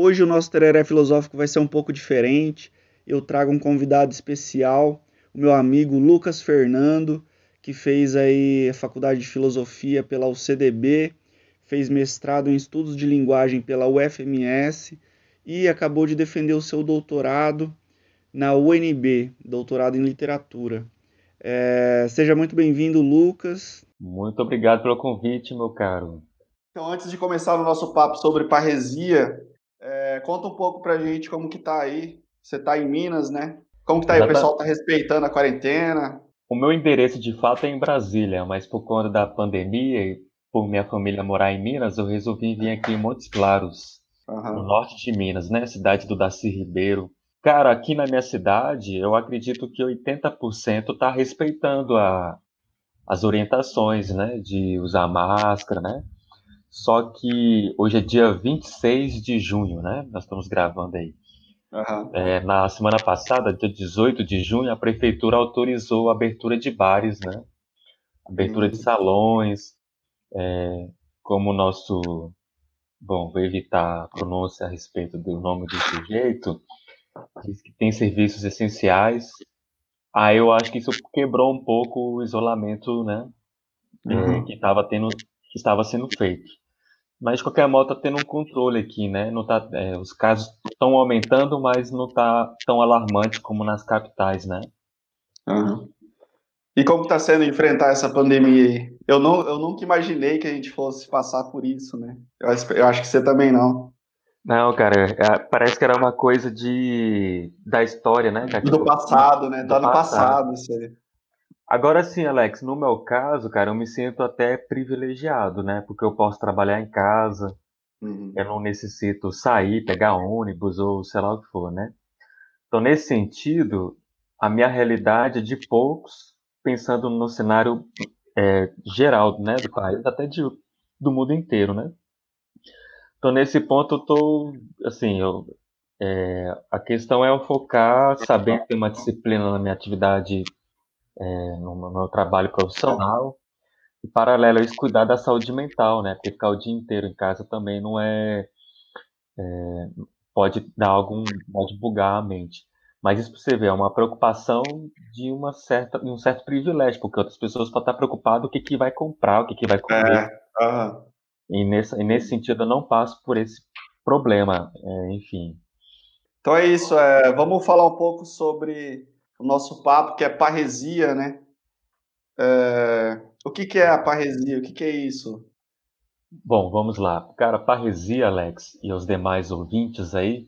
Hoje o nosso tereré filosófico vai ser um pouco diferente. Eu trago um convidado especial, o meu amigo Lucas Fernando, que fez aí a faculdade de filosofia pela UCDB, fez mestrado em estudos de linguagem pela UFMS e acabou de defender o seu doutorado na UNB, doutorado em literatura. É, seja muito bem-vindo, Lucas. Muito obrigado pelo convite, meu caro. Então, antes de começar o nosso papo sobre parresia, é, conta um pouco pra gente como que tá aí. Você tá em Minas, né? Como que tá aí? O pessoal tá respeitando a quarentena? O meu endereço de fato é em Brasília, mas por conta da pandemia e por minha família morar em Minas, eu resolvi vir aqui em Montes Claros, uhum. no norte de Minas, né? Cidade do Daci Ribeiro. Cara, aqui na minha cidade, eu acredito que 80% está respeitando a, as orientações, né? De usar máscara, né? Só que hoje é dia 26 de junho, né? Nós estamos gravando aí. Uhum. É, na semana passada, dia 18 de junho, a prefeitura autorizou a abertura de bares, né? Abertura uhum. de salões, é, como o nosso. Bom, vou evitar a pronúncia a respeito do nome do sujeito, diz que tem serviços essenciais. Aí eu acho que isso quebrou um pouco o isolamento, né? É, uhum. É, que estava tendo, que estava sendo feito. Mas de qualquer modo está tendo um controle aqui, né? Não tá, é, os casos estão aumentando, mas não está tão alarmante como nas capitais, né? Uhum. E como está sendo enfrentar essa pandemia aí? Eu, não, eu nunca imaginei que a gente fosse passar por isso, né? Eu, eu acho que você também não. Não, cara, é, parece que era uma coisa de da história, né? Do passado, né? Tá no passado, isso aí. Agora sim, Alex, no meu caso, cara, eu me sinto até privilegiado, né? Porque eu posso trabalhar em casa, uhum. eu não necessito sair, pegar ônibus ou sei lá o que for, né? Então, nesse sentido, a minha realidade é de poucos, pensando no cenário é, geral, né, do país, até de, do mundo inteiro, né? Então, nesse ponto, eu tô, assim, eu, é, a questão é eu focar, saber ter uma disciplina na minha atividade é, no, meu trabalho profissional e paralelo a isso cuidar da saúde mental, né? Porque ficar o dia inteiro em casa também não é, é pode dar algum pode bugar a mente. Mas isso para você ver é uma preocupação de uma certa um certo privilégio, porque outras pessoas podem estar preocupadas o que que vai comprar, o que que vai comer. É, uhum. E nesse, e nesse sentido eu não passo por esse problema, é, enfim. Então é isso, é, vamos falar um pouco sobre o nosso papo, que é parresia, né? É, o que, que é a parresia? O que, que é isso? Bom, vamos lá. Cara, parresia, Alex, e os demais ouvintes aí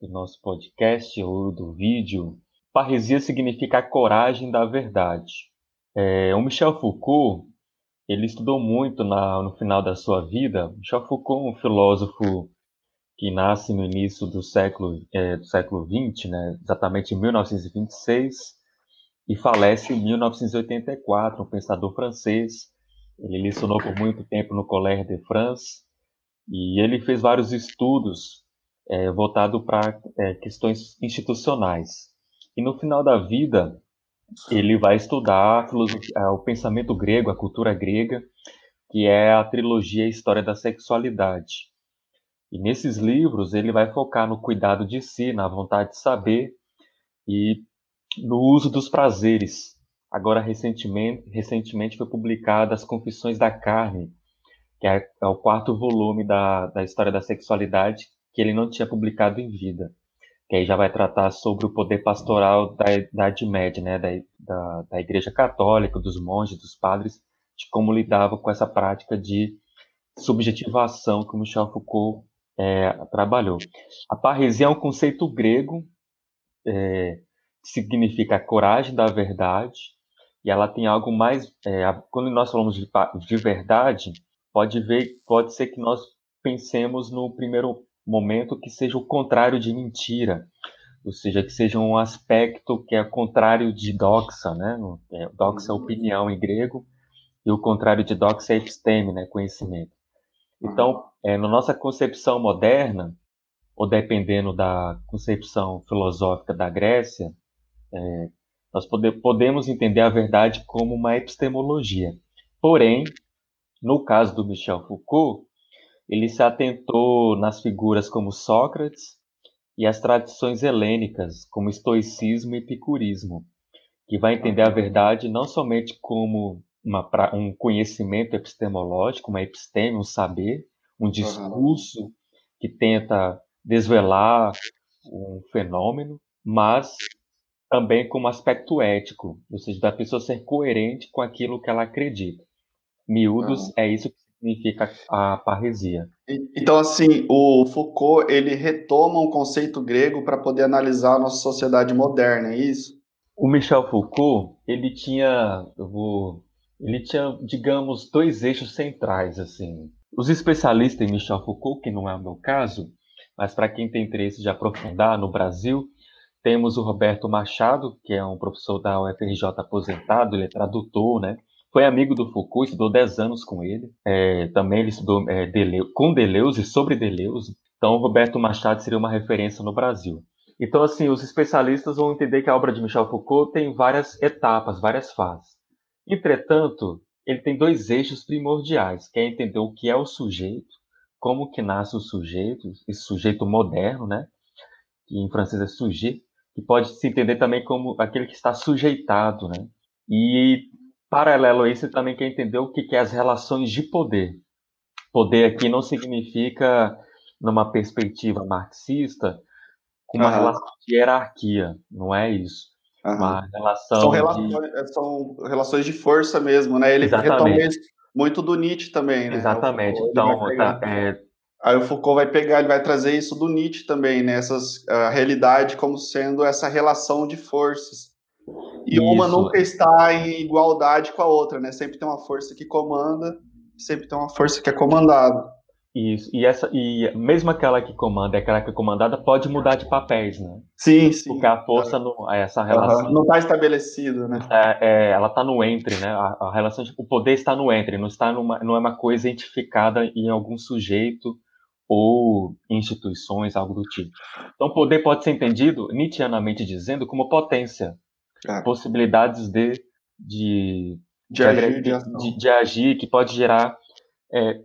do nosso podcast ou do vídeo, parresia significa a coragem da verdade. É, o Michel Foucault, ele estudou muito na, no final da sua vida. Michel Foucault, um filósofo que nasce no início do século, é, do século XX, né, exatamente em 1926, e falece em 1984, um pensador francês. Ele lecionou por muito tempo no Collège de France, e ele fez vários estudos é, voltados para é, questões institucionais. E no final da vida, ele vai estudar o pensamento grego, a cultura grega, que é a trilogia História da Sexualidade. E nesses livros ele vai focar no cuidado de si, na vontade de saber e no uso dos prazeres. Agora, recentemente, recentemente foi publicada As Confissões da Carne, que é, é o quarto volume da, da história da sexualidade que ele não tinha publicado em vida. Que aí já vai tratar sobre o poder pastoral da Idade Média, né, da, da, da Igreja Católica, dos monges, dos padres, de como lidava com essa prática de subjetivação que o Michel Foucault é, trabalhou. A parresia é um conceito grego é, que significa a coragem da verdade, e ela tem algo mais. É, quando nós falamos de, de verdade, pode ver, pode ser que nós pensemos no primeiro momento que seja o contrário de mentira, ou seja, que seja um aspecto que é contrário de doxa, né? É, doxa é opinião em grego, e o contrário de doxa é episteme, né? Conhecimento. Então, é, na nossa concepção moderna, ou dependendo da concepção filosófica da Grécia, é, nós pode, podemos entender a verdade como uma epistemologia. Porém, no caso do Michel Foucault, ele se atentou nas figuras como Sócrates e as tradições helênicas, como estoicismo e epicurismo, que vai entender a verdade não somente como uma, um conhecimento epistemológico, uma episteme, um saber, um discurso uhum. que tenta desvelar um fenômeno, mas também como aspecto ético, ou seja, da pessoa ser coerente com aquilo que ela acredita. Miúdos, uhum. é isso que significa a parresia. Então, assim, o Foucault, ele retoma um conceito grego para poder analisar a nossa sociedade moderna, é isso? O Michel Foucault, ele tinha, eu vou, ele tinha, digamos, dois eixos centrais, assim. Os especialistas em Michel Foucault, que não é o meu caso, mas para quem tem interesse de aprofundar no Brasil, temos o Roberto Machado, que é um professor da UFRJ aposentado, ele é tradutor, né? Foi amigo do Foucault, estudou 10 anos com ele. É, também ele estudou é, Deleuze, com Deleuze sobre Deleuze. Então, Roberto Machado seria uma referência no Brasil. Então, assim, os especialistas vão entender que a obra de Michel Foucault tem várias etapas, várias fases. Entretanto, ele tem dois eixos primordiais, que é entender o que é o sujeito, como que nasce o sujeito, esse sujeito moderno, né? Que em francês é sujet, que pode se entender também como aquele que está sujeitado, né? E Paralelo a isso, também quer entender o que é as relações de poder. Poder aqui não significa, numa perspectiva marxista, uma uhum. relação de hierarquia, não é isso. Uma relação são relações, de... É, são relações de força mesmo, né? Ele retoma muito do Nietzsche também, né? Exatamente. então, tá, é... Aí o Foucault vai pegar, ele vai trazer isso do Nietzsche também, né? Essas, a realidade como sendo essa relação de forças. E Isso. uma nunca está em igualdade com a outra, né? Sempre tem uma força que comanda, sempre tem uma força que é comandada. Isso. E essa e mesmo aquela que comanda, aquela que é comandada pode mudar de papéis, né? Sim, sim. Porque a força é. não, essa relação uhum. não está estabelecida, né? É, é, ela está no entre, né? A, a, relação, de, o poder está no entre, não está numa, não é uma coisa identificada em algum sujeito ou instituições, algo do tipo. Então, poder pode ser entendido, nitianamente dizendo, como potência, Claro. possibilidades de, de, de, de, agir, de, de, agir, que pode gerar é,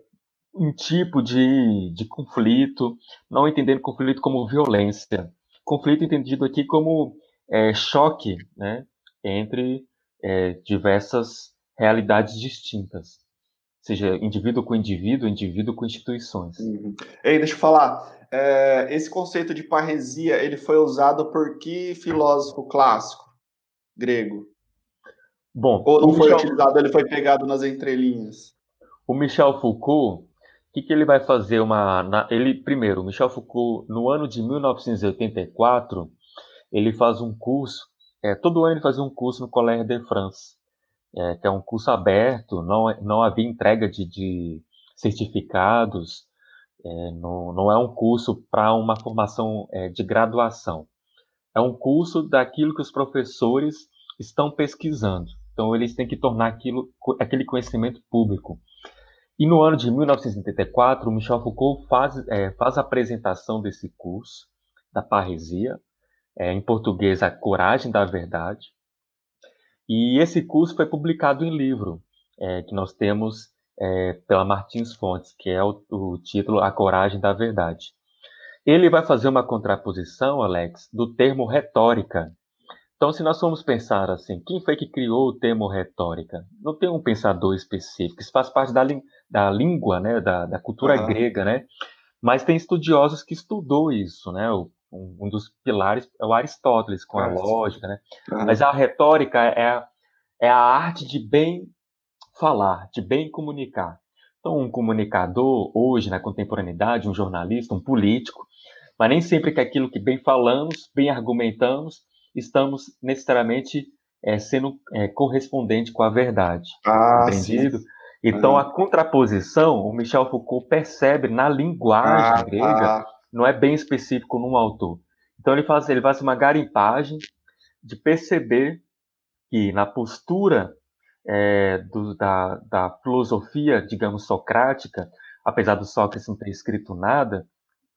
um tipo de, de conflito, não entendendo conflito como violência. Conflito entendido aqui como é, choque né, entre é, diversas realidades distintas. Seja indivíduo com indivíduo, indivíduo com instituições. Uhum. Ei, deixa eu falar. É, esse conceito de parresia ele foi usado por que filósofo clássico? grego? Bom, ou não foi Michel... utilizado, ele foi pegado nas entrelinhas? O Michel Foucault, que, que ele vai fazer? Uma, na, ele primeiro, Michel Foucault, no ano de 1984, ele faz um curso. É, todo ano ele fazia um curso no Collège de France, é, que é um curso aberto, não, não havia entrega de, de certificados, é, não, não é um curso para uma formação é, de graduação. É um curso daquilo que os professores estão pesquisando. Então, eles têm que tornar aquilo, aquele conhecimento público. E no ano de 1984, o Michel Foucault faz, é, faz a apresentação desse curso, da parresia, é, em português, A Coragem da Verdade. E esse curso foi publicado em livro, é, que nós temos é, pela Martins Fontes, que é o, o título A Coragem da Verdade. Ele vai fazer uma contraposição, Alex, do termo retórica. Então, se nós formos pensar assim, quem foi que criou o termo retórica? Não tem um pensador específico, isso faz parte da, da língua, né, da, da cultura uhum. grega, né? Mas tem estudiosos que estudou isso, né? O, um, um, dos pilares é o Aristóteles, com a lógica, né? Uhum. Mas a retórica é a, é a arte de bem falar, de bem comunicar. Então, um comunicador, hoje, na contemporaneidade, um jornalista, um político, mas nem sempre que aquilo que bem falamos, bem argumentamos, estamos necessariamente é, sendo é, correspondente com a verdade. Ah, entendido? Sim. Então, a contraposição, o Michel Foucault percebe na linguagem ah, grega, ah. não é bem específico num autor. Então, ele faz, ele faz uma garimpagem de perceber que na postura é, do, da, da filosofia, digamos, socrática, apesar do Sócrates não ter escrito nada,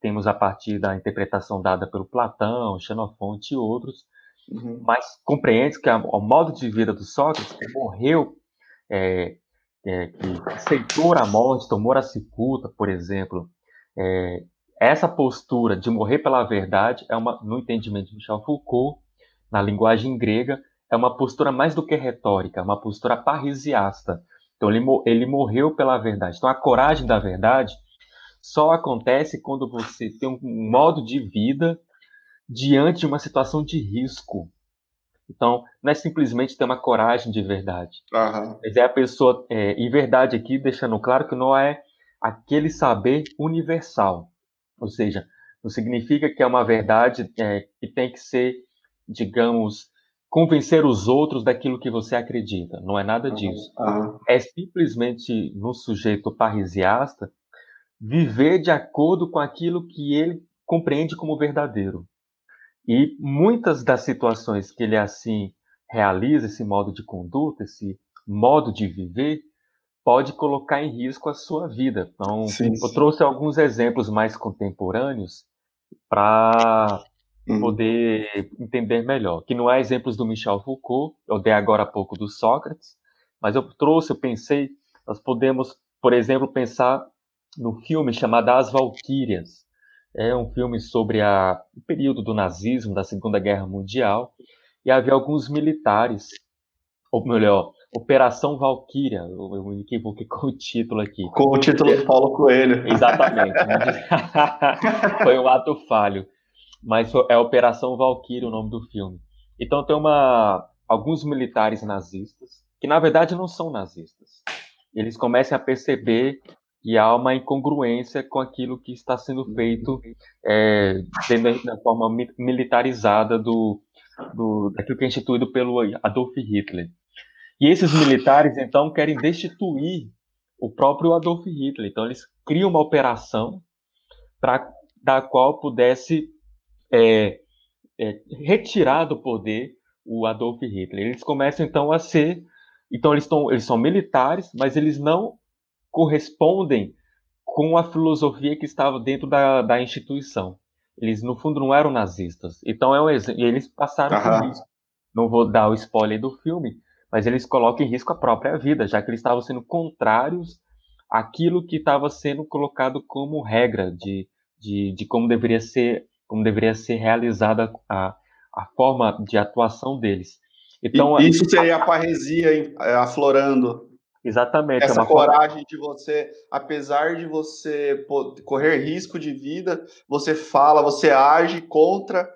temos a partir da interpretação dada pelo Platão, Xenofonte e outros, uhum. mas compreende que o modo de vida do Sócrates, que morreu, é, é, que aceitou a morte, tomou a cicuta, por exemplo, é, essa postura de morrer pela verdade é uma, no entendimento de Michel Foucault, na linguagem grega, é uma postura mais do que retórica, uma postura parrisiasta. Então ele, ele morreu pela verdade. Então a coragem da verdade só acontece quando você tem um modo de vida diante de uma situação de risco. Então, não é simplesmente ter uma coragem de verdade. Uhum. Mas é a pessoa. É, e verdade aqui, deixando claro que não é aquele saber universal. Ou seja, não significa que é uma verdade é, que tem que ser, digamos, convencer os outros daquilo que você acredita. Não é nada disso. Uhum. É simplesmente, no sujeito parrisiasta, viver de acordo com aquilo que ele compreende como verdadeiro. E muitas das situações que ele assim realiza, esse modo de conduta, esse modo de viver, pode colocar em risco a sua vida. Então, sim, eu trouxe alguns exemplos mais contemporâneos para uhum. poder entender melhor. Que não é exemplos do Michel Foucault, eu dei agora há pouco do Sócrates, mas eu trouxe, eu pensei, nós podemos, por exemplo, pensar no filme chamado As Valquírias, é um filme sobre a, o período do nazismo, da Segunda Guerra Mundial, e havia alguns militares, ou melhor, Operação Valquíria, eu, me equivoquei com o título aqui. Com o título do Paulo Coelho. Exatamente. foi um ato falho. Mas é Operação Valquíria o nome do filme. Então tem uma, alguns militares nazistas, que na verdade não são nazistas. Eles começam a perceber e há uma incongruência com aquilo que está sendo feito é, da forma militarizada do, do, daquilo que é instituído pelo Adolf Hitler. E esses militares, então, querem destituir o próprio Adolf Hitler. Então, eles criam uma operação para da qual pudesse é, é, retirar do poder o Adolf Hitler. Eles começam, então, a ser... Então, eles, tão, eles são militares, mas eles não correspondem com a filosofia que estava dentro da, da instituição. Eles, no fundo, não eram nazistas. Então, é um exemplo. E eles passaram por isso. Não vou dar o spoiler do filme, mas eles colocam em risco a própria vida, já que eles estavam sendo contrários àquilo que estava sendo colocado como regra de, de, de como deveria ser como deveria ser realizada a, a forma de atuação deles. Então, isso seria a parresia aflorando Exatamente. É Essa é coragem forma... de você, apesar de você correr risco de vida, você fala, você age contra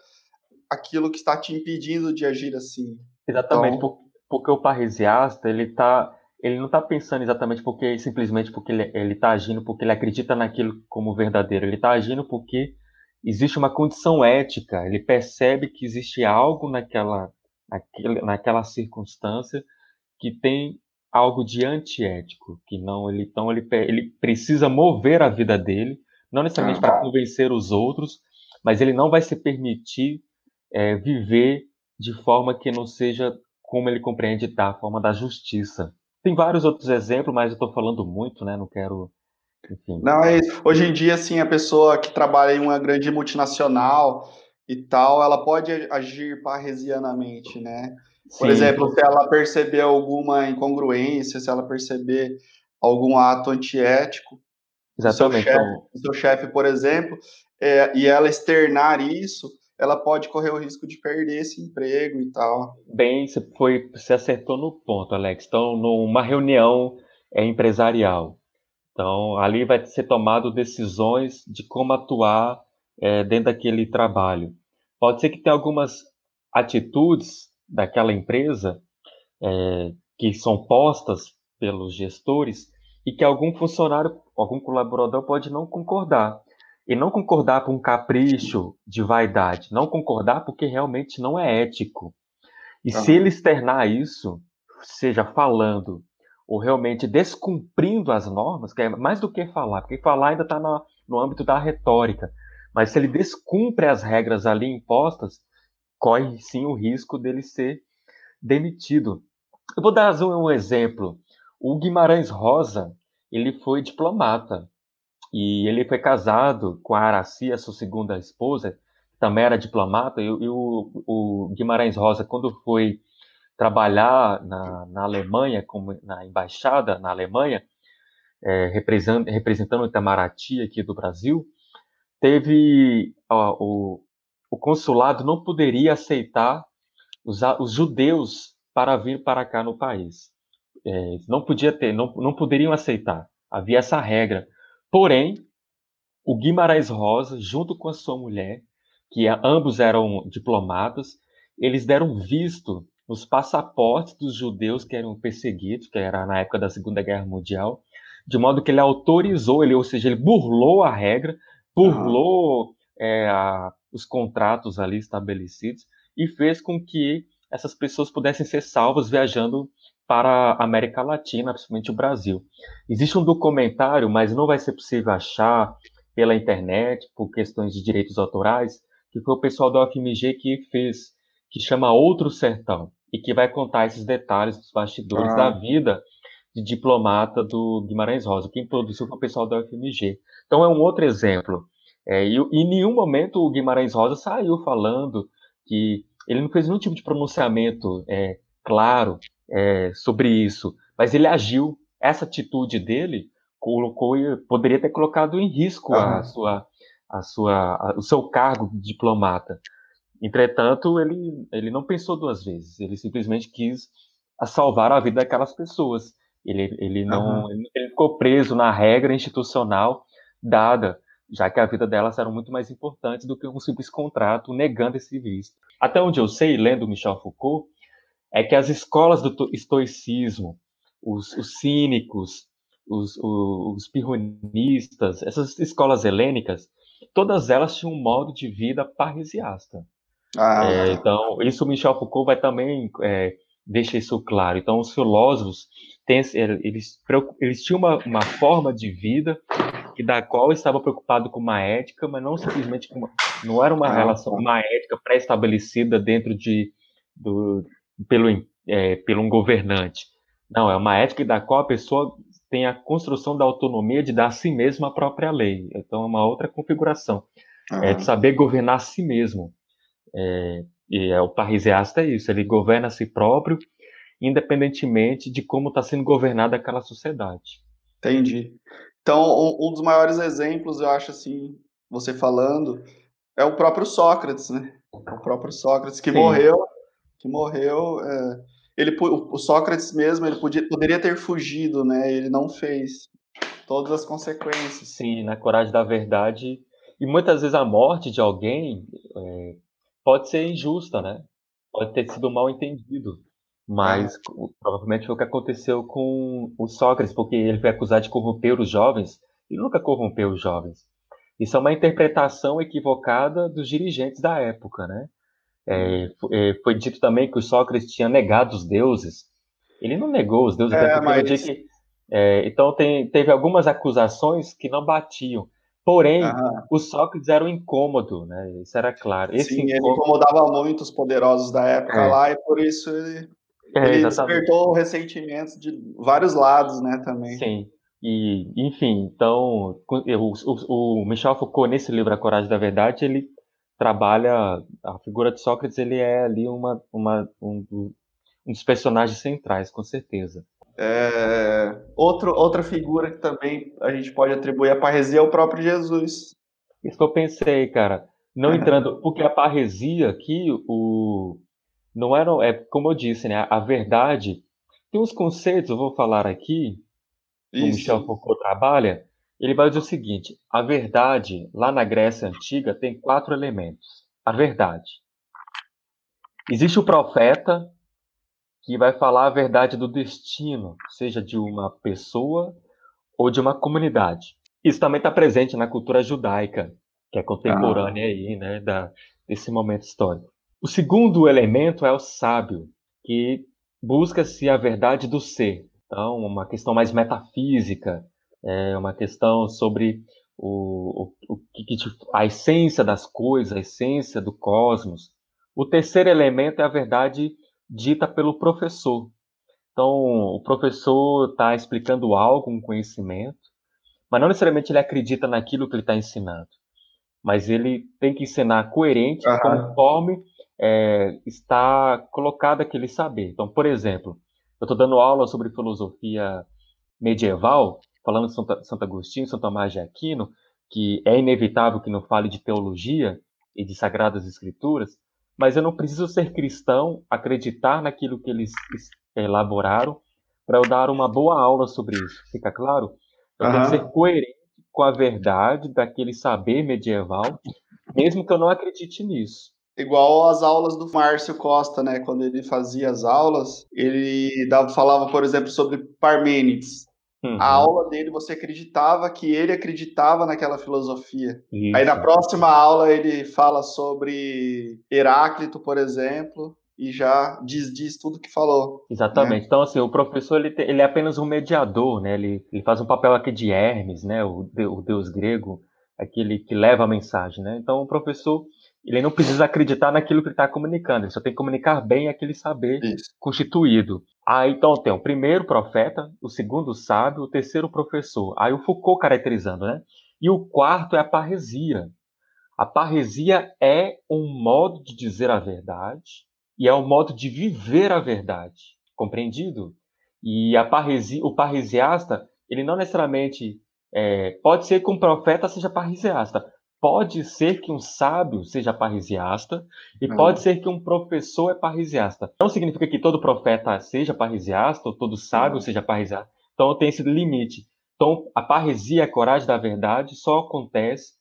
aquilo que está te impedindo de agir assim. Exatamente, então... porque o parresiasta, ele tá, ele não está pensando exatamente porque simplesmente porque ele está agindo porque ele acredita naquilo como verdadeiro, ele está agindo porque existe uma condição ética, ele percebe que existe algo naquela, naquela, naquela circunstância que tem algo de antiético, que não ele então ele, ele precisa mover a vida dele, não necessariamente para convencer os outros, mas ele não vai se permitir é, viver de forma que não seja como ele compreende da forma da justiça. Tem vários outros exemplos, mas eu estou falando muito, né? Não quero, enfim. Não é isso. Hoje em dia, assim, a pessoa que trabalha em uma grande multinacional e tal, ela pode agir parresianamente, né? Por Sim. exemplo, se ela perceber alguma incongruência, se ela perceber algum ato antiético, Exatamente. O seu chefe, por exemplo, é, e ela externar isso, ela pode correr o risco de perder esse emprego e tal. Bem, você, foi, você acertou no ponto, Alex. Então, numa reunião é, empresarial, então ali vai ser tomado decisões de como atuar é, dentro daquele trabalho. Pode ser que tenha algumas atitudes daquela empresa é, que são postas pelos gestores e que algum funcionário, algum colaborador pode não concordar. E não concordar por um capricho de vaidade, não concordar porque realmente não é ético. E uhum. se ele externar isso, seja falando ou realmente descumprindo as normas, que é mais do que falar, porque falar ainda está no âmbito da retórica, mas se ele descumpre as regras ali impostas, corre sim o risco dele ser demitido. Eu vou dar um exemplo. O Guimarães Rosa, ele foi diplomata e ele foi casado com a Araci, a sua segunda esposa, que também era diplomata, e, e o, o, Guimarães Rosa, quando foi trabalhar na, na Alemanha, como na embaixada na Alemanha, é, representando, representando o Itamaraty aqui do Brasil, teve ó, o, o consulado não poderia aceitar os, os judeus para vir para cá no país. É, não podia ter, não, não poderiam aceitar. Havia essa regra. Porém, o Guimarães Rosa, junto com a sua mulher, que ambos eram diplomatas, eles deram visto nos passaportes dos judeus que eram perseguidos, que era na época da Segunda Guerra Mundial, de modo que ele autorizou, ele, ou seja, ele burlou a regra, burlou é, a, os contratos ali estabelecidos e fez com que essas pessoas pudessem ser salvas viajando para a América Latina, principalmente o Brasil. Existe um documentário, mas não vai ser possível achar pela internet por questões de direitos autorais, que foi o pessoal da UFMG que fez, que chama Outro Sertão, e que vai contar esses detalhes dos bastidores ah. da vida de diplomata do Guimarães Rosa. Quem produziu foi o pessoal da UFMG. Então é um outro exemplo. É, e, em nenhum momento o Guimarães Rosa saiu falando que ele não fez nenhum tipo de pronunciamento é, claro é, sobre isso, mas ele agiu. Essa atitude dele colocou, poderia ter colocado em risco uhum. a sua, a sua, a, o seu cargo de diplomata. Entretanto, ele, ele não pensou duas vezes. Ele simplesmente quis salvar a vida daquelas pessoas. Ele, ele não uhum. ele ficou preso na regra institucional dada, já que a vida delas era muito mais importante do que um simples contrato negando esse visto. Até onde eu sei, lendo Michel Foucault, é que as escolas do estoicismo, os, os cínicos, os, os, os pirronistas, essas escolas helênicas, todas elas tinham um modo de vida parresiasta. Ah. É, então, isso Michel Foucault vai também é, deixar isso claro. Então, os filósofos têm, eles, eles tinham uma, uma forma de vida que da qual estava preocupado com uma ética, mas não simplesmente com uma, não era uma ah, relação, uma ética pré-estabelecida dentro de do, pelo é, pelo um governante. Não, é uma ética da qual a pessoa tem a construção da autonomia de dar a si mesma a própria lei. Então é uma outra configuração. Uhum. É de saber governar a si mesmo. É, e é, o parrisiasta é isso, ele governa a si próprio, independentemente de como está sendo governada aquela sociedade. Entendi. Então, um, um, dos maiores exemplos, eu acho assim, você falando, é o próprio Sócrates, né? O próprio Sócrates que Sim. morreu, que morreu. É, ele, o Sócrates mesmo, ele podia, poderia ter fugido, né? Ele não fez. Todas as consequências. Sim, na coragem da verdade. E muitas vezes a morte de alguém é, pode ser injusta, né? Pode ter sido mal entendido. Mas provavelmente foi o que aconteceu com o Sócrates, porque ele foi acusado de corromper os jovens. Ele nunca corrompeu os jovens. Isso é uma interpretação equivocada dos dirigentes da época, né? É, é foi dito também que o Sócrates tinha negado os deuses. Ele não negou os deuses, é, mas... que, é, então tem, teve algumas acusações que não batiam. Porém, o Sócrates era um incômodo, né? Isso era claro. Esse Sim, incômodo... ele incomodava muito os poderosos da época é. lá e por isso ele é, ele despertou ressentimentos de vários lados, né, também. Sim. E, enfim, então, o, o, o, Michel Foucault, nesse livro A Coragem da Verdade, ele trabalha, a figura de Sócrates, ele é ali uma, uma, um, um dos personagens centrais, com certeza. É, outro, outra figura que também a gente pode atribuir à parresia é o próprio Jesus. Isso que eu pensei, cara. Não entrando, porque a parresia aqui, o, não era, é como eu disse, né? A verdade tem uns conceitos, eu vou falar aqui, que o Michel Foucault trabalha. Ele vai dizer o seguinte: a verdade lá na Grécia antiga tem quatro elementos. A verdade. Existe o profeta que vai falar a verdade do destino, seja de uma pessoa ou de uma comunidade. Isso também está presente na cultura judaica, que é contemporânea ah. aí, né, da, desse momento histórico. O segundo elemento é o sábio, que busca-se a verdade do ser. Então, uma questão mais metafísica, é uma questão sobre o, o, o a essência das coisas, a essência do cosmos. O terceiro elemento é a verdade dita pelo professor. Então, o professor está explicando algo, um conhecimento, mas não necessariamente ele acredita naquilo que ele está ensinando. Mas ele tem que ensinar coerente, uhum. conforme é, está colocado aquele saber. Então, por exemplo, eu estou dando aula sobre filosofia medieval, falando de Santo, Santo Agostinho, Santo Tomás de Aquino, que é inevitável que não fale de teologia e de sagradas escrituras, mas eu não preciso ser cristão, acreditar naquilo que eles elaboraram, para eu dar uma boa aula sobre isso. Fica claro? Eu uhum. tenho que ser coerente com a verdade daquele saber medieval, mesmo que eu não acredite nisso. Igual as aulas do Márcio Costa, né? Quando ele fazia as aulas, ele dava, falava, por exemplo, sobre Parmênides. Uhum. A aula dele, você acreditava que ele acreditava naquela filosofia. Isso. Aí na próxima aula ele fala sobre Heráclito, por exemplo, e já diz, diz tudo que falou. Exatamente. Né? Então, assim, o professor ele, ele é apenas um mediador, né? Ele, ele faz um papel aqui de Hermes, né? O, o deus grego, aquele que leva a mensagem, né? Então, o professor ele não precisa acreditar naquilo que ele está comunicando, ele só tem que comunicar bem aquele saber Isso. constituído. Aí então tem o primeiro profeta, o segundo sábio, o terceiro professor. Aí o Foucault caracterizando, né? E o quarto é a parresia. A parresia é um modo de dizer a verdade e é um modo de viver a verdade. Compreendido? E a parresia, o parresiasta, ele não necessariamente é, pode ser que um profeta seja parresiasta, pode ser que um sábio seja parrisiasta e uhum. pode ser que um professor é parrisiasta. Não significa que todo profeta seja parrisiasta ou todo sábio uhum. seja parrisiasta. Então tem esse limite. Então a parresia, a coragem da verdade, só acontece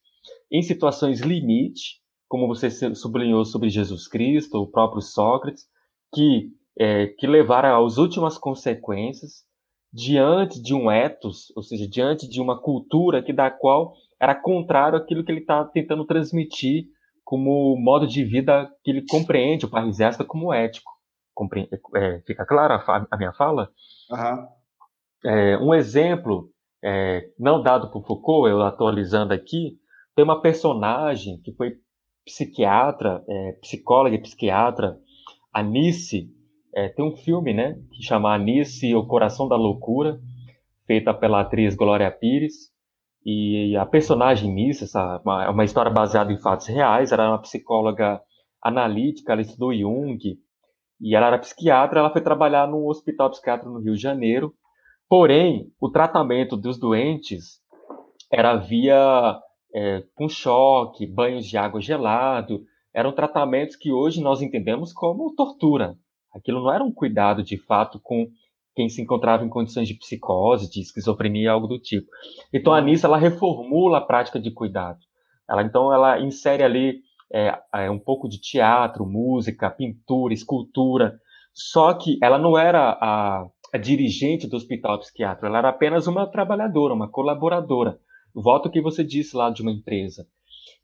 em situações limite, como você sublinhou sobre Jesus Cristo, o próprio Sócrates, que é, que levaram às últimas consequências diante de um ethos, ou seja, diante de uma cultura que da qual era contrário àquilo que ele está tentando transmitir como modo de vida que ele compreende o parrisiasta como ético. Compre é, fica clara a, a, minha fala? Uhum. É, um exemplo, é, não dado por Foucault, eu atualizando aqui, tem uma personagem que foi psiquiatra, é, psicóloga e psiquiatra, Anice, é, tem um filme, né, que chama Anice, O Coração da Loucura, feita pela atriz Glória Pires, e a personagem nisso, essa, uma, é uma história baseada em fatos reais, ela era uma psicóloga analítica, ela estudou Jung, e ela era psiquiatra, ela foi trabalhar no hospital psiquiátrico no Rio de Janeiro. Porém, o tratamento dos doentes era via é, com choque, banhos de água gelado, eram tratamentos que hoje nós entendemos como tortura. Aquilo não era um cuidado de fato com quem se encontrava em condições de psicose, de esquizofrenia, algo do tipo. Então a Nissa ela reformula a prática de cuidado. Ela então ela insere ali é, é, um pouco de teatro, música, pintura, escultura. Só que ela não era a, a dirigente do hospital psiquiátrico, ela era apenas uma trabalhadora, uma colaboradora. Volta o que você disse lá de uma empresa.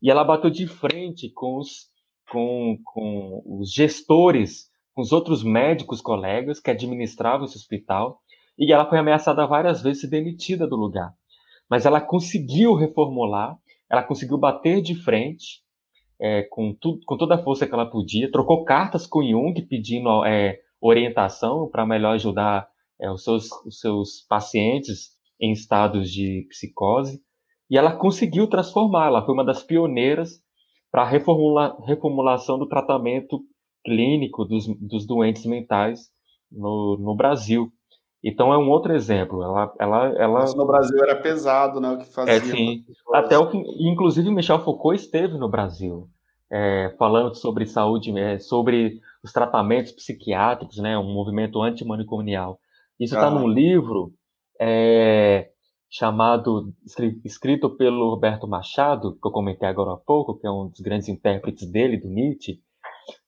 E ela bateu de frente com os, com, com os gestores com os outros médicos colegas que administravam esse hospital e ela foi ameaçada várias vezes ser demitida do lugar. Mas ela conseguiu reformular, ela conseguiu bater de frente é, com, tu, com toda a força que ela podia, trocou cartas com Jung pedindo é, orientação para melhor ajudar é, os, seus, os seus pacientes em estados de psicose, e ela conseguiu transformar, ela foi uma das pioneiras para a reformula, reformulação do tratamento clínico dos, dos doentes mentais no, no Brasil. Então é um outro exemplo. Ela, ela, ela... Mas no Brasil era pesado, né? O que fazia. É, sim. Até o que, inclusive Michel Foucault esteve no Brasil, é, falando sobre saúde, é, sobre os tratamentos psiquiátricos, né? Um movimento antimanicomial. Isso está num livro é, chamado, escrito pelo Roberto Machado, que eu comentei agora há pouco, que é um dos grandes intérpretes dele, do Nietzsche,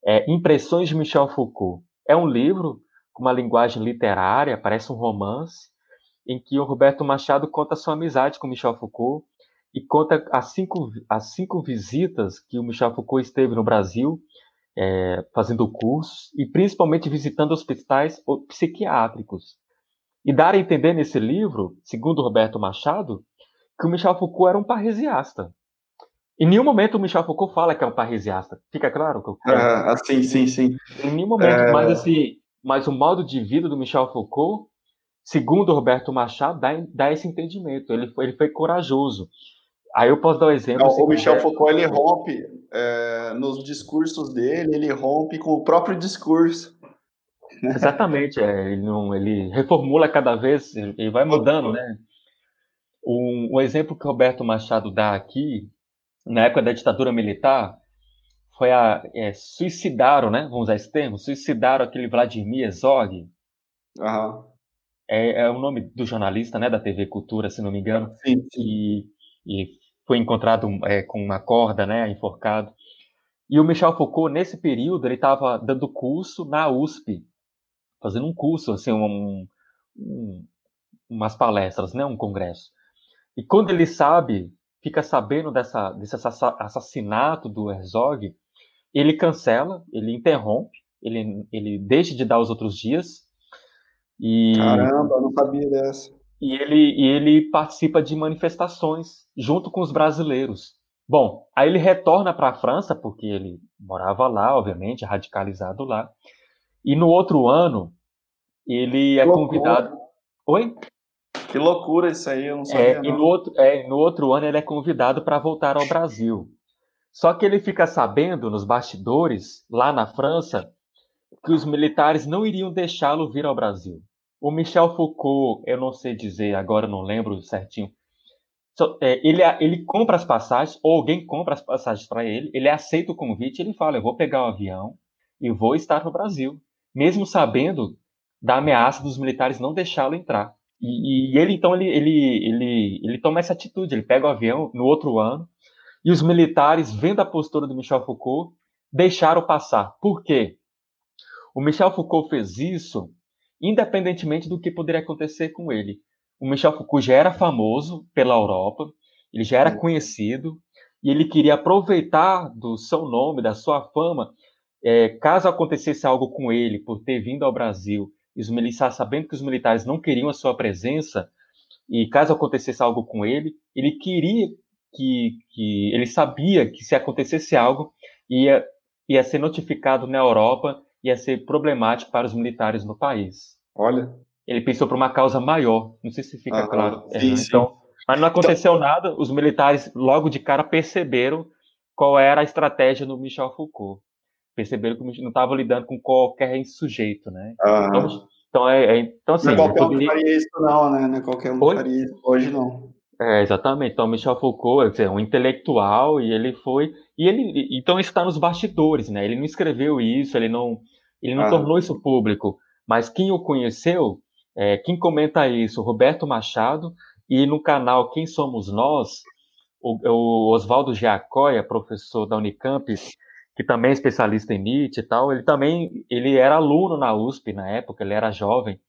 é, Impressões de Michel Foucault. É um livro com uma linguagem literária, parece um romance, em que o Roberto Machado conta sua amizade com Michel Foucault e conta as cinco, as cinco visitas que o Michel Foucault esteve no Brasil, é, fazendo cursos e principalmente visitando hospitais psiquiátricos. E dar a entender nesse livro, segundo Roberto Machado, que o Michel Foucault era um parresiasta. Em nenhum momento o Michel Foucault fala que é um parresiasta. Fica claro que eu quero. Ah, sim, sim, sim. Em nenhum momento, é... mas assim, mas o modo de vida do Michel Foucault, segundo Roberto Machado, dá, dá esse entendimento. Ele foi, ele foi corajoso. Aí eu posso dar um exemplo. Não, o Michel quiser. Foucault ele rompe é, nos discursos dele, ele rompe com o próprio discurso. Exatamente, é, ele, não, ele reformula cada vez, ele vai mudando, né? Um, um, exemplo que o Roberto Machado dá aqui, na época da ditadura militar, foi a é, suicidaram, né? Vamos usar esse termo, suicidaram aquele Vladimir Herzog. Uhum. É, é, o nome do jornalista, né? Da TV Cultura, se não me engano. Sim, sim. E, e foi encontrado é, com uma corda, né? Enforcado. E o Michel Foucault, nesse período, ele estava dando curso na USP, fazendo um curso, assim, um, um, umas palestras, né? Um congresso. E quando ele sabe, fica sabendo dessa, desse assassinato do Herzog, ele cancela, ele interrompe, ele, ele deixa de dar os outros dias. E, Caramba, não sabia dessa. E ele, e ele participa de manifestações junto com os brasileiros. Bom, aí ele retorna para a França, porque ele morava lá, obviamente, radicalizado lá. E no outro ano, ele é loucura. convidado. Oi? Que loucura isso aí, eu não sabia. É, e no outro, é, no outro ano ele é convidado para voltar ao Brasil. Só que ele fica sabendo nos bastidores, lá na França, que os militares não iriam deixá-lo vir ao Brasil. O Michel Foucault, eu não sei dizer, agora não lembro certinho. É, ele, ele compra as passagens, ou alguém compra as passagens para ele, ele aceita o convite, ele fala: Eu vou pegar o avião e vou estar no Brasil, mesmo sabendo da ameaça dos militares não deixá-lo entrar. E, e, ele então ele, ele, ele, ele toma essa atitude, ele pega o avião no outro ano e os militares, vendo a postura do Michel Foucault, deixaram passar. Por quê? O Michel Foucault fez isso independentemente do que poderia acontecer com ele. O Michel Foucault já era famoso pela Europa, ele já era conhecido, e ele queria aproveitar do seu nome, da sua fama, é, caso acontecesse algo com ele por ter vindo ao Brasil, e os militares, sabendo que os militares não queriam a sua presença, e caso acontecesse algo com ele, ele queria que, que ele sabia que se acontecesse algo, ia, ia ser notificado na Europa, ia ser problemático para os militares no país. Olha. Ele pensou para uma causa maior, não sei se fica ah, claro. Sim, é, sim. Então, mas não aconteceu então... nada, os militares logo de cara perceberam qual era a estratégia do Michel Foucault. Perceberam que não estava lidando com qualquer sujeito, né? Ah. Então, então, é, é, então assim, não é qualquer um faria isso não, né? Não é qualquer um Oi? faria isso. Hoje não. É, exatamente. Então, Michel Foucault é um intelectual e ele foi. E ele, então, está nos bastidores, né? Ele não escreveu isso, ele não, ele não ah. tornou isso público. Mas quem o conheceu, é, quem comenta isso, Roberto Machado, e no canal Quem Somos Nós, o, o Oswaldo Giacoia, professor da Unicamp, que também é especialista em Nietzsche e tal, ele também ele era aluno na USP na época, ele era jovem,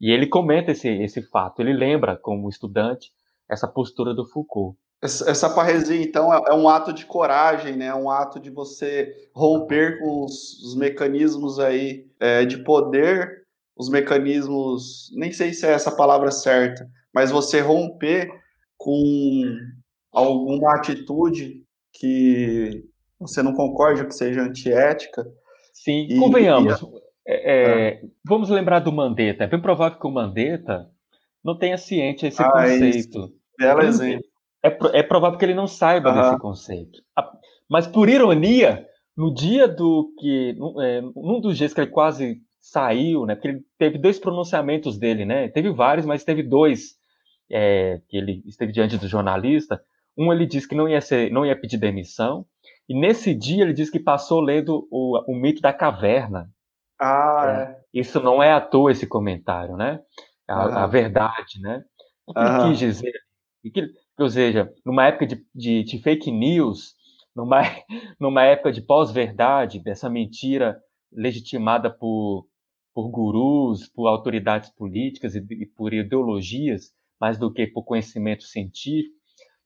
e ele comenta esse, esse fato, ele lembra como estudante essa postura do Foucault. Essa parresia, então, é, é um ato de coragem, né? É um ato de você romper com os, os mecanismos aí é, de poder, os mecanismos, nem sei se é essa palavra certa, mas você romper com alguma atitude que você não concorde que seja antiética. Sim, e, convenhamos. E... É, é, vamos lembrar do Mandetta. É bem provável que o Mandetta não tenha ciente esse ah, conceito. Belo exemplo. É, é, provável que ele não saiba uhum. desse conceito. Mas, por ironia, no dia do que. Num, é, num dos dias que ele quase saiu, né? Porque ele teve dois pronunciamentos dele, né? Teve vários, mas teve dois é, que ele esteve diante do jornalista. Um ele disse que não ia ser, não ia pedir demissão, e nesse dia ele disse que passou lendo o, o mito da caverna. Ah, é. é. Isso não é à toa esse comentário, né? a, a verdade, né? O que ele quis dizer? Que, ou seja, numa época de, de, de fake news, numa, numa época de pós-verdade, dessa mentira legitimada por, por gurus, por autoridades políticas e, e, por ideologias, mais do que por conhecimento científico.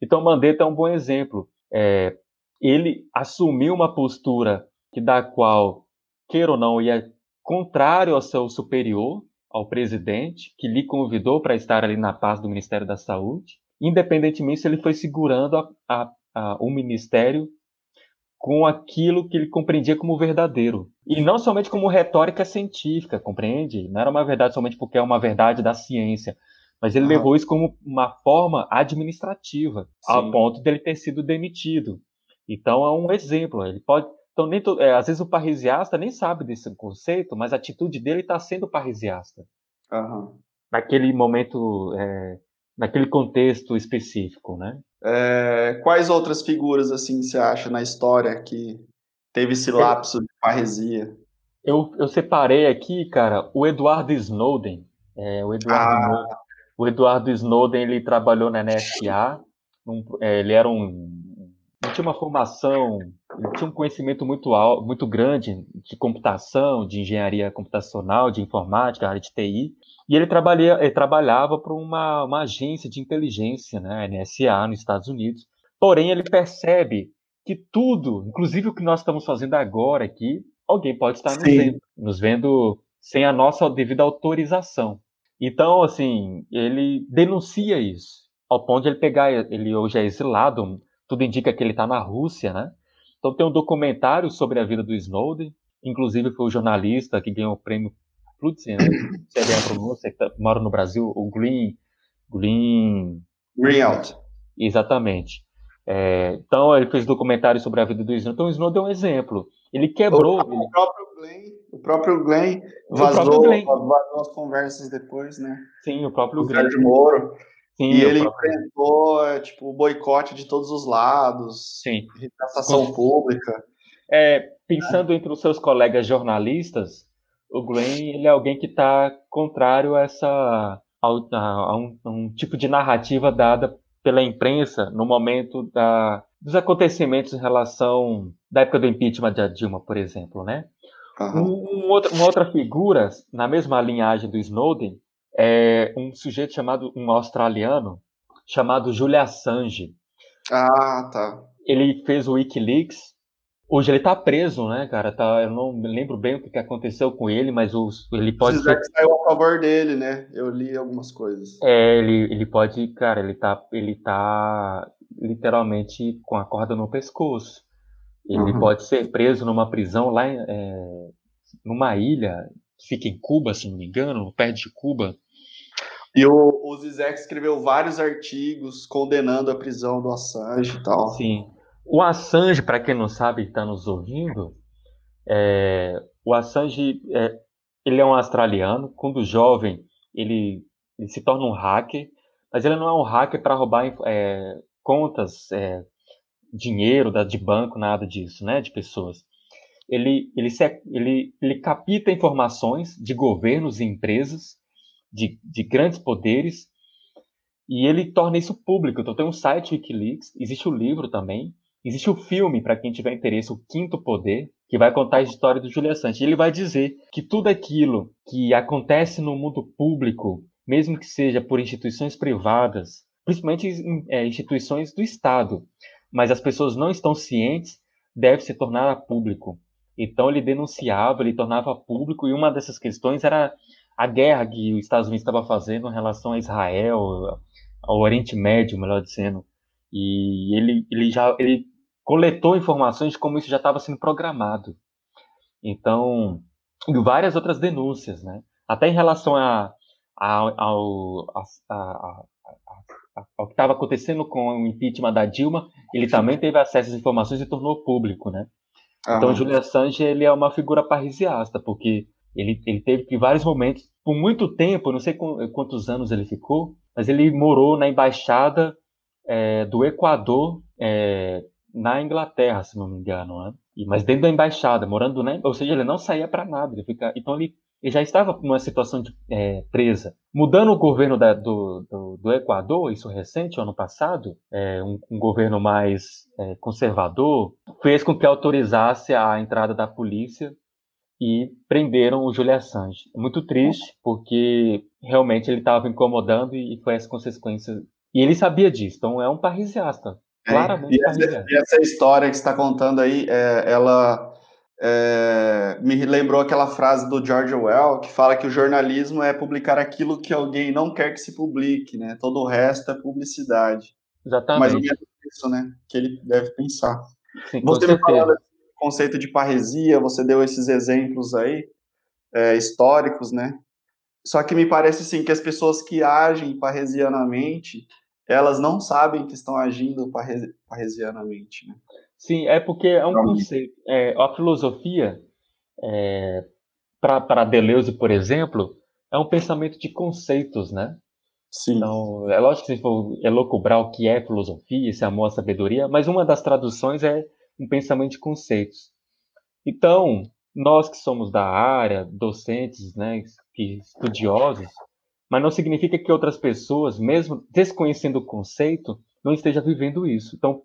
Então, Mandetta é um bom exemplo. É, ele assumiu uma postura que da qual, queira ou não, ia contrário ao seu superior, ao presidente, que lhe convidou para estar ali na paz do Ministério da Saúde, independentemente se ele foi segurando a, a, a, o ministério com aquilo que ele compreendia como verdadeiro. E não somente como retórica científica, compreende? Não era uma verdade somente porque é uma verdade da ciência, Mas ele uhum. levou isso como uma forma administrativa, Sim. ao ponto dele ter sido demitido. Então é um exemplo. Ele pode. Então, nem to... é, às vezes o parrisiasta nem sabe desse conceito, mas a atitude dele está sendo parrisiasta. Uhum. Naquele momento, é, naquele contexto específico, né? É, quais outras figuras assim você acha na história que teve esse lapso de parresia? Eu, eu separei aqui, cara, o Eduardo Snowden. É, o, Eduardo, ah. o Eduardo Snowden ele trabalhou na NSA. É, ele era um ele tinha uma formação, ele tinha um conhecimento muito alto, muito grande de computação, de engenharia computacional, de informática, área de TI, e ele, trabalha, ele trabalhava para uma, uma agência de inteligência, né, NSA, nos Estados Unidos. Porém, ele percebe que tudo, inclusive o que nós estamos fazendo agora aqui, alguém pode estar nos vendo, nos vendo sem a nossa devida autorização. Então, assim, ele denuncia isso, ao ponto de ele pegar, ele hoje é exilado, tudo indica que ele está na Rússia, né? Então tem um documentário sobre a vida do Snowden, inclusive foi o jornalista que ganhou o prêmio Pulitzer, né? Você é a pronúncia, que tá, mora no Brasil, o Green... Green... Greenwald. Exatamente. É, então ele fez documentário sobre a vida do Snowden. Então o Snowden é um exemplo. Ele quebrou. O, ele... próprio Glenn, o próprio Glenn vazou, próprio Glenn. vazou as conversas depois, né? Sim, o próprio o Glenn. Sérgio Moro. Sim, e ele próprio... enfrentou é, tipo, o boicote de todos os lados, Sim. retratação pública. É, pensando é. entre os seus colegas jornalistas, o Glenn ele é alguém que está contrário a essa a, a, um, a, um, tipo de narrativa dada pela imprensa no momento da, dos acontecimentos em relação da época do impeachment de Dilma, por exemplo, né? Uhum. Um, um outra, uma outra figura na mesma linhagem do Snowden é um sujeito chamado, um australiano, chamado Julian Assange. Ah, tá. Ele fez o Wikileaks. Hoje ele tá preso, né, cara? Tá, eu não lembro bem o que aconteceu com ele, mas os, ele pode ser... que saiu a favor dele, né? Eu li algumas coisas. É, ele, ele pode, cara, ele tá, ele tá literalmente com a corda no pescoço. Ele uhum. pode ser preso numa prisão lá, é, numa ilha fica em Cuba, se não me engano, perto de Cuba. E o, o Zizek escreveu vários artigos condenando a prisão do Assange e tal. Sim. O Assange, para quem não sabe, está nos ouvindo, é, o Assange é, ele é um australiano. Quando jovem, ele, ele, se torna um hacker, mas ele não é um hacker para roubar é, contas, é, dinheiro de banco, nada disso, né, de pessoas ele, ele, se, ele, ele capta informações de governos e empresas, de, de grandes poderes, e ele torna isso público. Então tem um site Wikileaks, existe o livro também, existe o filme, para quem tiver interesse, O Quinto Poder, que vai contar a história do Julian Assange. Ele vai dizer que tudo aquilo que acontece no mundo público, mesmo que seja por instituições privadas, principalmente é, instituições do Estado, mas as pessoas não estão cientes, deve se tornar público. Então ele denunciava, ele tornava público, e uma dessas questões era a guerra que os Estados Unidos estava fazendo em relação a Israel, ao Oriente Médio, melhor dizendo. E ele, ele já ele coletou informações de como isso já estava sendo programado. Então, e várias outras denúncias, né? Até em relação a, a, ao, a, a, ao que estava acontecendo com o impeachment da Dilma, ele também teve acesso às informações e tornou público, né? Então, Julian Assange ele é uma figura parrisiasta, porque ele, ele teve que, vários momentos, por muito tempo, não sei quantos anos ele ficou, mas ele morou na embaixada é, do Equador é, na Inglaterra, se não me engano, né? E, mas dentro da embaixada, morando, né? Ou seja, ele não saía para nada, ele fica, então ele ele já estava numa situação de é, presa. Mudando o governo da, do, do, do, Equador, isso recente, ano passado, é, um, um, governo mais é, conservador, fez com que autorizasse a entrada da polícia e prenderam o Julian Assange. Muito triste, porque realmente ele estava incomodando e foi essa consequência. E ele sabia disso, então é um parrisiasta. É, claramente e essa, e essa história que você está contando aí, é, ela é, me lembrou aquela frase do George Orwell que fala que o jornalismo é publicar aquilo que alguém não quer que se publique, né? Todo o resto é publicidade. Exatamente. Mas é isso, né? Que ele deve pensar. Sim, você me do conceito de parresia, você deu esses exemplos aí é, históricos, né? Só que me parece assim que as pessoas que agem parresianamente, elas não sabem que estão agindo parresianamente. Né? Sim, é porque é um conceito. É, a filosofia, é, para Deleuze, por exemplo, é um pensamento de conceitos, né? Sim. Então, é lógico que se for elocubrar o que é filosofia, se é amor à sabedoria, mas uma das traduções é um pensamento de conceitos. Então, nós que somos da área, docentes, né, estudiosos, mas não significa que outras pessoas, mesmo desconhecendo o conceito, não estejam vivendo isso. Então,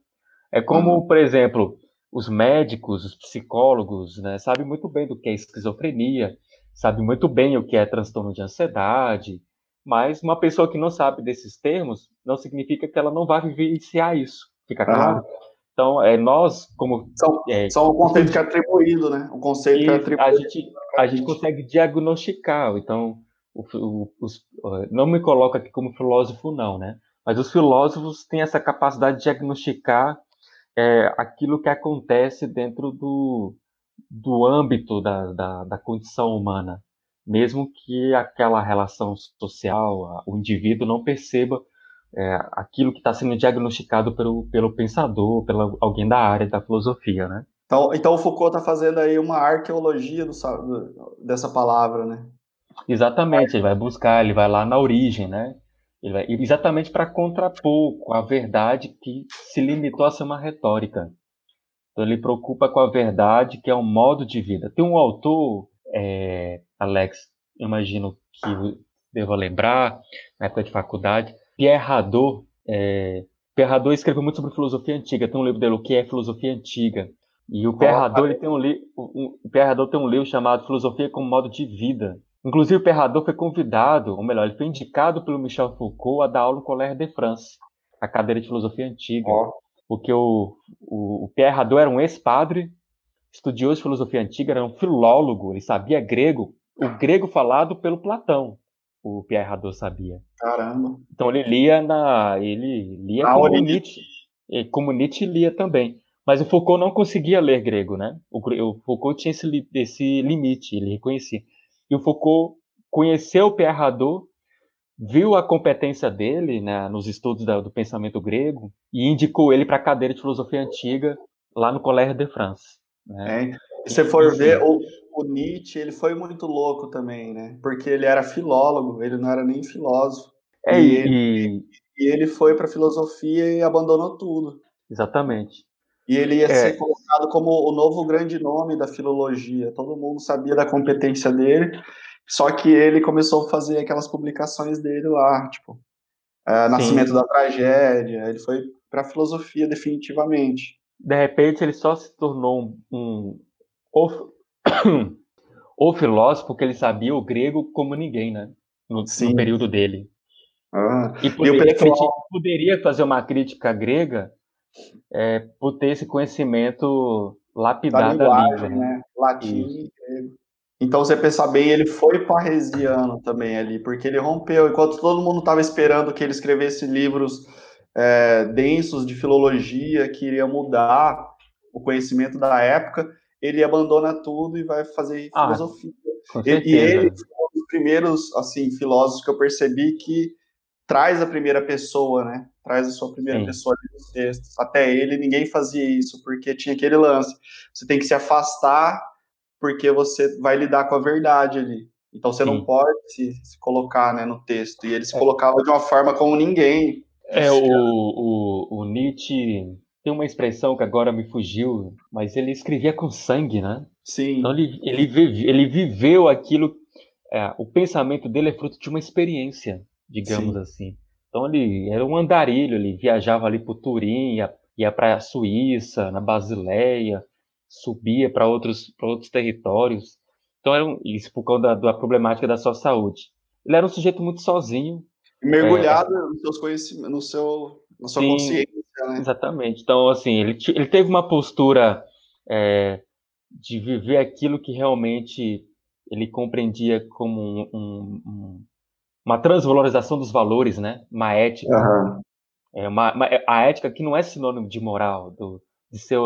é como, uhum. por exemplo, os médicos, os psicólogos, né, sabem muito bem do que é esquizofrenia, sabem muito bem o que é transtorno de ansiedade, mas uma pessoa que não sabe desses termos não significa que ela não vai vivenciar isso. Fica claro? Então, é, nós, como. São, é, são um conceito que é atribuído, né? Um conceito que é atribuído. A gente, a gente consegue diagnosticar. Então, o, o, os, não me coloco aqui como filósofo, não, né? Mas os filósofos têm essa capacidade de diagnosticar é, aquilo que acontece dentro do, do âmbito da, da, da condição humana mesmo que aquela relação social, o indivíduo não perceba é, aquilo que está sendo diagnosticado pelo, pelo pensador, pelo alguém da área da filosofia, né? Então, então o Foucault está fazendo aí uma arqueologia do, dessa palavra, né? Exatamente, ele vai buscar, ele vai lá na origem, né? Ele vai, exatamente para contrapor com a verdade que se limitou a ser uma retórica. Então ele preocupa com a verdade que é um modo de vida. Tem um autor é, Alex, imagino que deva lembrar, na época de faculdade, Pierre Hadot. É, Pierre Hadot escreveu muito sobre filosofia antiga, tem um livro dele, O que é Filosofia Antiga. E o Pierre Hadot, ele tem um, li o Pierre Hadot tem um livro chamado Filosofia como Modo de Vida. Inclusive, o Pierre Hadot foi convidado, ou melhor, ele foi indicado pelo Michel Foucault a dar aula no Collège de France, a cadeira de filosofia antiga. Oh. Porque o, o, o Pierre Hadot era um ex-padre, estudioso de filosofia antiga, era um filólogo, ele sabia grego, o grego falado pelo Platão, o Pierre Hadot sabia. Caramba. Então ele lia na, ele lia como Nietzsche, como Nietzsche lia também. Mas o Foucault não conseguia ler grego, né? O, o Foucault tinha esse, esse limite, ele reconhecia. E o Foucault conheceu o Pierre Hadot, viu a competência dele né, nos estudos da, do pensamento grego e indicou ele para a cadeira de filosofia antiga lá no Collège de France. Né? É. Se você for ver, o, o Nietzsche, ele foi muito louco também, né? Porque ele era filólogo, ele não era nem filósofo. É, e, ele, e ele foi para filosofia e abandonou tudo. Exatamente. E ele ia é. ser colocado como o novo grande nome da filologia. Todo mundo sabia da competência dele, só que ele começou a fazer aquelas publicações dele lá, tipo, é, Nascimento da Tragédia. Ele foi para filosofia definitivamente. De repente, ele só se tornou um, um o filósofo porque ele sabia o grego como ninguém, né? No, no período dele. Ah, e, poderia, e pessoal... poderia, fazer uma crítica grega é, por ter esse conhecimento lapidado da linguagem, ali, né? né? Latim grego. Então, você pensar bem, ele foi parresiano também ali, porque ele rompeu. Enquanto todo mundo estava esperando que ele escrevesse livros é, densos de filologia, que iria mudar o conhecimento da época, ele abandona tudo e vai fazer ah, filosofia. E, e ele foi um dos primeiros assim filósofos que eu percebi que traz a primeira pessoa, né? Traz a sua primeira Sim. pessoa nos textos. Até ele ninguém fazia isso porque tinha aquele lance. Você tem que se afastar porque você vai lidar com a verdade ali. Então você Sim. não pode se, se, colocar né, no texto. E ele se é. colocava de uma forma como ninguém. É, o, o, o Nietzsche tem uma expressão que agora me fugiu, mas ele escrevia com sangue, né? Sim. Então ele, ele, vive, ele viveu aquilo. É, o pensamento dele é fruto de uma experiência, digamos Sim. assim. Então ele era um andarilho, ele viajava ali por Turim, ia, ia para a Suíça, na Basileia, subia para outros, outros territórios. Então era um, isso por causa da, da, problemática da sua saúde. Ele era um sujeito muito sozinho. Mergulhado é, nos seus conhecimentos, no seu, na sua sim, consciência né? Exatamente. Então, assim, ele, ele teve uma postura é, de viver aquilo que realmente ele compreendia como um, um, um, uma transvalorização dos valores, né? Uma ética. Uhum. É uma, uma, a ética que não é sinônimo de moral, do, de, ser,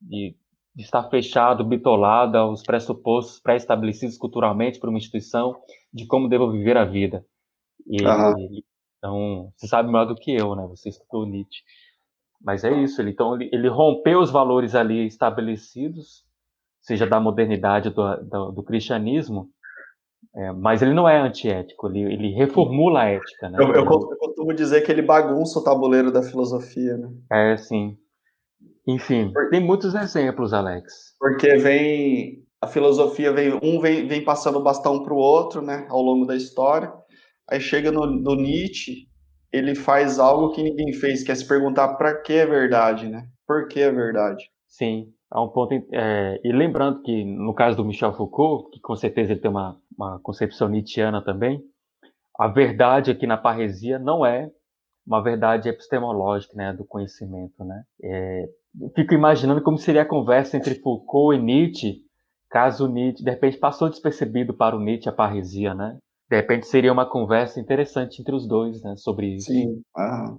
de, de estar fechado, bitolado aos pressupostos pré-estabelecidos culturalmente por uma instituição de como devo viver a vida. E uhum. então, você sabe melhor do que eu, né? Você estudou Nietzsche. Mas é isso, ele, então ele, ele rompeu os valores ali estabelecidos, seja da modernidade do, do, do cristianismo, é, mas ele não é antiético, ele, ele reformula a ética. Né? Eu, eu, costumo dizer que ele bagunça o tabuleiro da filosofia. Né? É, sim. Enfim, tem muitos exemplos, Alex. Porque vem a filosofia vem um vem, vem passando o bastão para o outro, né, ao longo da história. Aí chega no, no Nietzsche, ele faz algo que ninguém fez, que é se perguntar para que é verdade, né? Por que é verdade? Sim, há um ponto. É, e lembrando que no caso do Michel Foucault, que com certeza ele tem uma, uma concepção nietzschiana também, a verdade aqui na parresia não é uma verdade epistemológica, né, do conhecimento, né? É, fico imaginando como seria a conversa entre Foucault e Nietzsche, caso Nietzsche, de repente, passou despercebido para o Nietzsche a parresia, né? De repente seria uma conversa interessante entre os dois, né, sobre isso. Sim. Ah.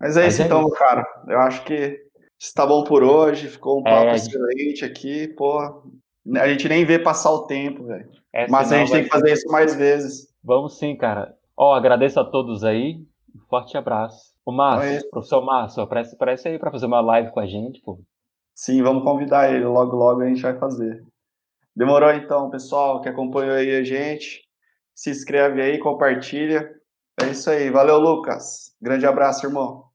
Mas é isso é então, isso. cara. Eu acho que está bom por hoje, ficou um é, papo é, excelente aqui, pô. A gente nem vê passar o tempo, velho. É, Mas a gente tem que fazer isso mais vezes. Vamos sim, cara. Ó, agradeço a todos aí. Um forte abraço. O Márcio, é professor Márcio, aparece, aparece aí para fazer uma live com a gente, pô. Sim, vamos convidar ele. Logo, logo a gente vai fazer. Demorou então, pessoal, que acompanhou aí a gente. Se inscreve aí, compartilha. É isso aí. Valeu, Lucas. Grande abraço, irmão.